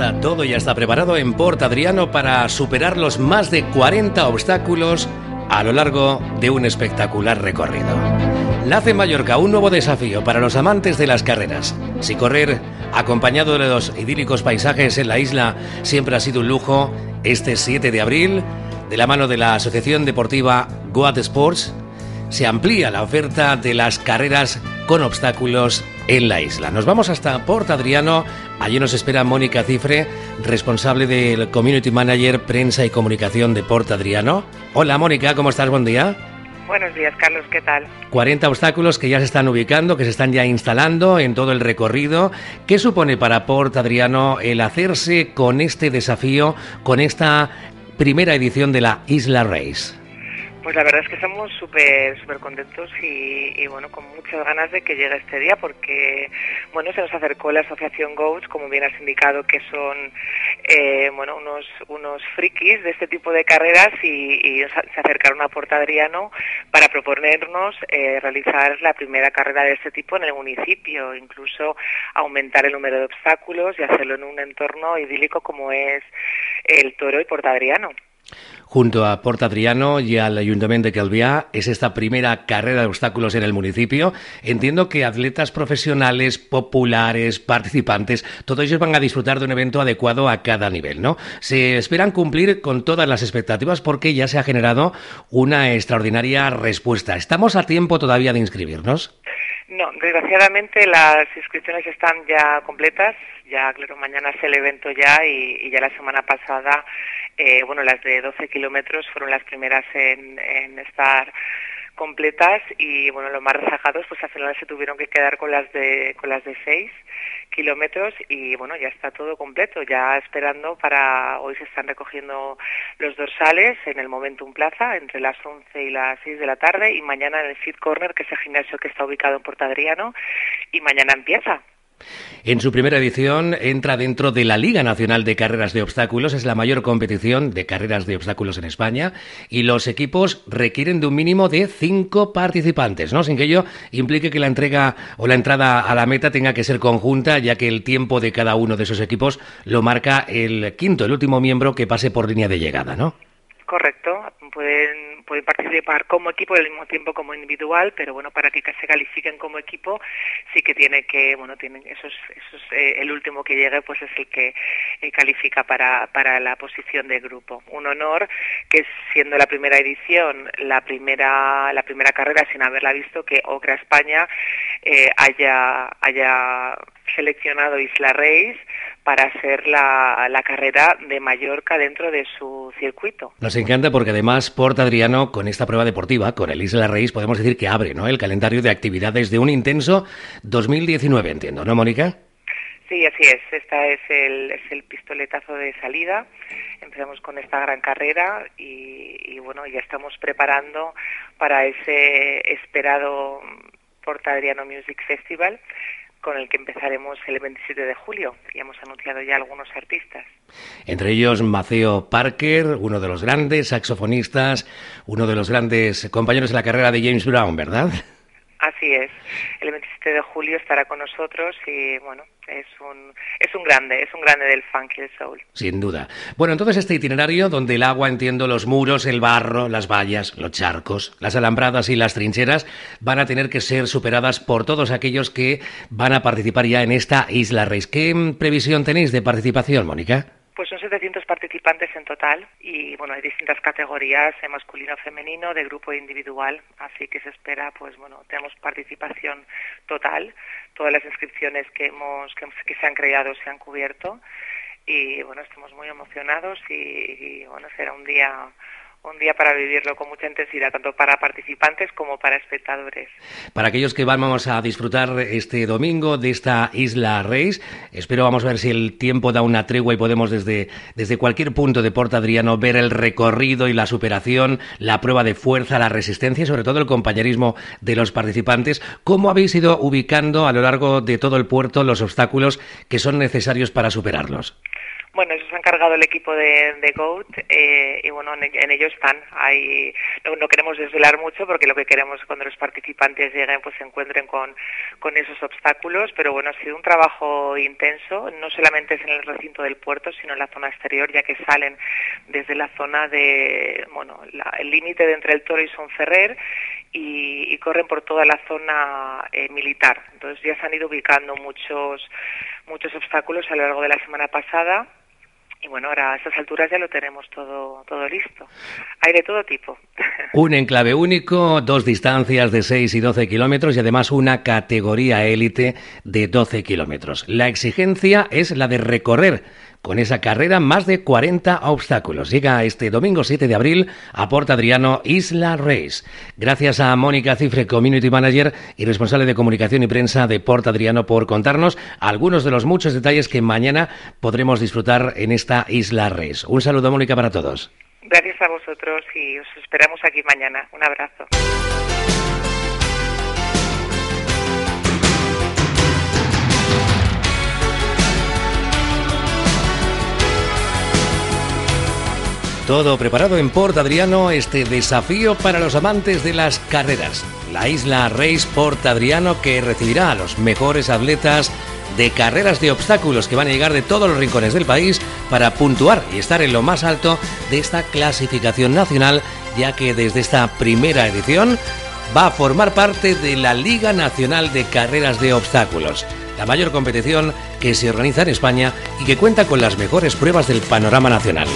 todo, ya está preparado en Port Adriano para superar los más de 40 obstáculos a lo largo de un espectacular recorrido. Lace Mallorca, un nuevo desafío para los amantes de las carreras. Si correr acompañado de los idílicos paisajes en la isla siempre ha sido un lujo, este 7 de abril, de la mano de la Asociación Deportiva Goat Sports, se amplía la oferta de las carreras con obstáculos en la isla. Nos vamos hasta Port Adriano. Allí nos espera Mónica Cifre, responsable del Community Manager Prensa y Comunicación de Port Adriano. Hola Mónica, ¿cómo estás? Buen día. Buenos días, Carlos, ¿qué tal? 40 obstáculos que ya se están ubicando, que se están ya instalando en todo el recorrido. ¿Qué supone para Port Adriano el hacerse con este desafío, con esta primera edición de la Isla Race? Pues la verdad es que estamos súper súper contentos y, bueno, con muchas ganas de que llegue este día porque, bueno, se nos acercó la asociación GOATS, como bien has indicado, que son, eh, bueno, unos, unos frikis de este tipo de carreras y, se acercaron a Porta Adriano para proponernos eh, realizar la primera carrera de este tipo en el municipio, incluso aumentar el número de obstáculos y hacerlo en un entorno idílico como es el Toro y Porta Adriano. Junto a Porta Adriano y al Ayuntamiento de Calviá es esta primera carrera de obstáculos en el municipio. Entiendo que atletas profesionales, populares, participantes, todos ellos van a disfrutar de un evento adecuado a cada nivel, ¿no? Se esperan cumplir con todas las expectativas porque ya se ha generado una extraordinaria respuesta. ¿Estamos a tiempo todavía de inscribirnos? No, desgraciadamente las inscripciones están ya completas. Ya, claro, mañana es el evento ya y ya la semana pasada eh, bueno, las de 12 kilómetros fueron las primeras en, estar completas y bueno los más rezagados pues al final se tuvieron que quedar con las de con las de 6 kilómetros y bueno ya está todo completo ya esperando para hoy se están recogiendo los dorsales en el Momentum Plaza entre las 11 y las 6 de la tarde y mañana en el Fit Corner que es el gimnasio que está ubicado en Portadriano y mañana empieza en su primera edición entra dentro de la Liga Nacional de Carreras de Obstáculos, es la mayor competición de carreras de obstáculos en España, y los equipos requieren de un mínimo de cinco participantes, ¿no? Sin que ello implique que la entrega o la entrada a la meta tenga que ser conjunta, ya que el tiempo de cada uno de esos equipos lo marca el quinto, el último miembro que pase por línea de llegada, ¿no? Correcto, pueden pueden participar como equipo y al mismo tiempo como individual, pero bueno, para que se califiquen como equipo sí que tiene que, bueno, tienen esos, esos eh, el último que llegue pues es el que eh, califica para, para la posición de grupo. Un honor que siendo la primera edición, la primera, la primera carrera sin haberla visto, que Ocra España eh, haya, haya seleccionado Isla Reis para hacer la, la, carrera de Mallorca dentro de su circuito. Nos encanta porque además Porta Adriano, con esta prueba deportiva, con el Isla Reis, podemos decir que abre ¿no? el calendario de actividades de un intenso 2019, entiendo, ¿no, Mónica? Sí, así es. Esta es el, es el pistoletazo de salida. Empezamos con esta gran carrera y, y bueno, ya estamos preparando para ese esperado Porta Adriano Music Festival con el que empezaremos el 27 de julio y hemos anunciado ya algunos artistas. Entre ellos Maceo Parker, uno de los grandes saxofonistas, uno de los grandes compañeros de la carrera de James Brown, ¿verdad? Así es. El 27 de julio estará con nosotros y bueno, es un es un grande, es un grande del funk soul. Sin duda. Bueno, entonces este itinerario donde el agua, entiendo, los muros, el barro, las vallas, los charcos, las alambradas y las trincheras van a tener que ser superadas por todos aquellos que van a participar ya en esta Isla Reis. ¿Qué previsión tenéis de participación, Mónica? Pues son 700 participantes en total y bueno, hay distintas categorías, de masculino, femenino, de grupo individual, así que se espera, pues bueno, tenemos participación total, todas las inscripciones que hemos que, se han creado se han cubierto y bueno, estamos muy emocionados y, y bueno, será un día un día para vivirlo con mucha intensidad, tanto para participantes como para espectadores. Para aquellos que vamos a disfrutar este domingo de esta Isla Reis, espero vamos a ver si el tiempo da una tregua y podemos desde, desde cualquier punto de Porta Adriano ver el recorrido y la superación, la prueba de fuerza, la resistencia y sobre todo el compañerismo de los participantes. ¿Cómo habéis ido ubicando a lo largo de todo el puerto los obstáculos que son necesarios para superarlos? Bueno, eso se ha encargado el equipo de, GOAT eh, y bueno, en, ello están. Hay, no, queremos desvelar mucho porque lo que queremos es cuando los participantes lleguen pues se encuentren con, con esos obstáculos, pero bueno, ha sido un trabajo intenso, no solamente es en el recinto del puerto, sino en la zona exterior, ya que salen desde la zona de, bueno, el límite de entre el Toro y Sonferrer y, y corren por toda la zona eh, militar. Entonces ya se han ido ubicando muchos muchos obstáculos a lo largo de la semana pasada y bueno, ahora a estas alturas ya lo tenemos todo, todo listo. Hay de todo tipo. Un enclave único, dos distancias de 6 y 12 kilómetros y además una categoría élite de 12 kilómetros. La exigencia es la de recorrer con esa carrera más de 40 obstáculos. Llega este domingo 7 de abril a Porta Adriano Isla Race. Gracias a Mónica Cifre, Community Manager y responsable de comunicación y prensa de Porta Adriano, por contarnos algunos de los muchos detalles que mañana podremos disfrutar en esta Isla Race. Un saludo, Mónica, para todos. Gracias a vosotros y os esperamos aquí mañana. Un abrazo. Todo preparado en Port Adriano, este desafío para los amantes de las carreras. La isla Race Port Adriano que recibirá a los mejores atletas de carreras de obstáculos que van a llegar de todos los rincones del país para puntuar y estar en lo más alto de esta clasificación nacional, ya que desde esta primera edición va a formar parte de la Liga Nacional de Carreras de Obstáculos, la mayor competición que se organiza en España y que cuenta con las mejores pruebas del panorama nacional.